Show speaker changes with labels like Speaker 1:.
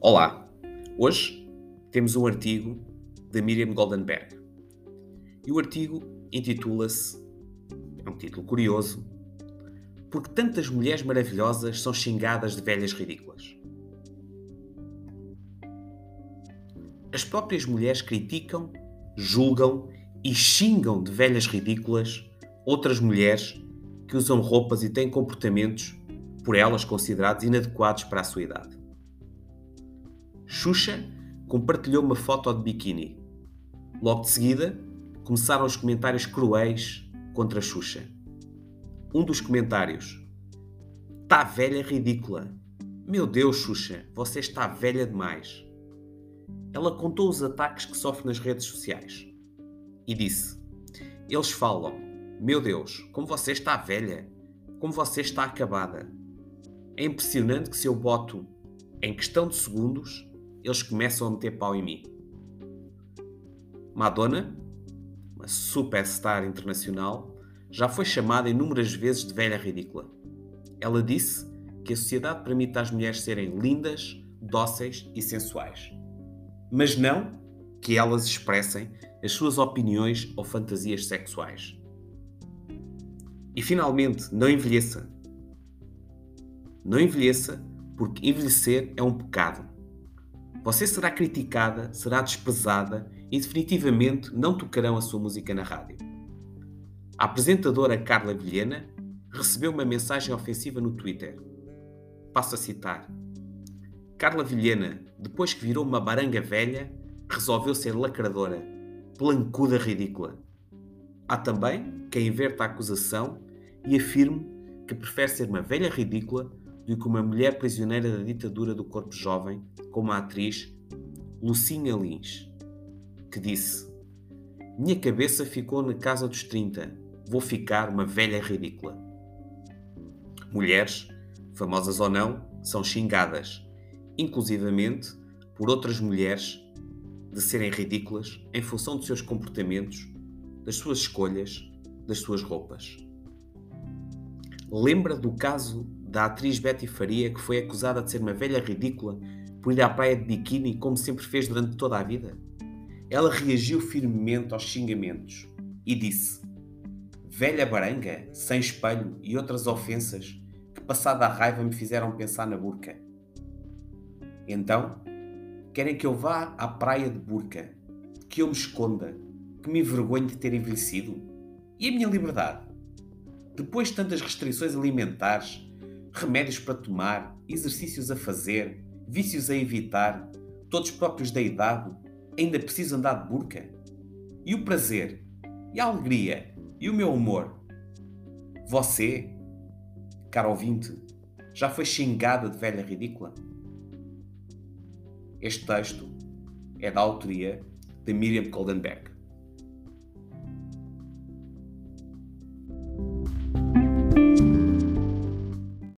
Speaker 1: Olá, hoje temos um artigo da Miriam Goldenberg e o artigo intitula-se, é um título curioso, Porque tantas mulheres maravilhosas são xingadas de velhas ridículas. As próprias mulheres criticam, julgam e xingam de velhas ridículas outras mulheres que usam roupas e têm comportamentos por elas considerados inadequados para a sua idade. Xuxa compartilhou uma foto de biquíni. Logo de seguida, começaram os comentários cruéis contra Xuxa. Um dos comentários: Tá velha ridícula. Meu Deus, Xuxa, você está velha demais. Ela contou os ataques que sofre nas redes sociais e disse: Eles falam, meu Deus, como você está velha, como você está acabada. É impressionante que se eu boto em questão de segundos, eles começam a meter pau em mim. Madonna, uma superstar internacional, já foi chamada inúmeras vezes de velha ridícula. Ela disse que a sociedade permite às mulheres serem lindas, dóceis e sensuais, mas não que elas expressem as suas opiniões ou fantasias sexuais. E finalmente, não envelheça. Não envelheça, porque envelhecer é um pecado. Você será criticada, será desprezada e definitivamente não tocarão a sua música na rádio. A apresentadora Carla Vilhena recebeu uma mensagem ofensiva no Twitter. Passo a citar. Carla Vilhena, depois que virou uma baranga velha, resolveu ser lacradora, plancuda ridícula. Há também quem inverta a acusação e afirme que prefere ser uma velha ridícula que uma mulher prisioneira da ditadura do corpo jovem, como a atriz Lucinha Lins, que disse: Minha cabeça ficou na casa dos 30, vou ficar uma velha ridícula. Mulheres, famosas ou não, são xingadas, inclusivamente por outras mulheres, de serem ridículas em função dos seus comportamentos, das suas escolhas, das suas roupas. Lembra do caso da atriz Betty Faria, que foi acusada de ser uma velha ridícula por ir à praia de biquíni como sempre fez durante toda a vida? Ela reagiu firmemente aos xingamentos e disse: Velha baranga, sem espelho e outras ofensas que, passada a raiva, me fizeram pensar na burca. Então, querem que eu vá à praia de burca, que eu me esconda, que me envergonhe de ter envelhecido? E a minha liberdade? Depois de tantas restrições alimentares, remédios para tomar, exercícios a fazer, vícios a evitar, todos próprios da idade, ainda preciso andar de burca? E o prazer? E a alegria? E o meu humor? Você, caro ouvinte, já foi xingada de velha ridícula? Este texto é da autoria de Miriam Goldenberg.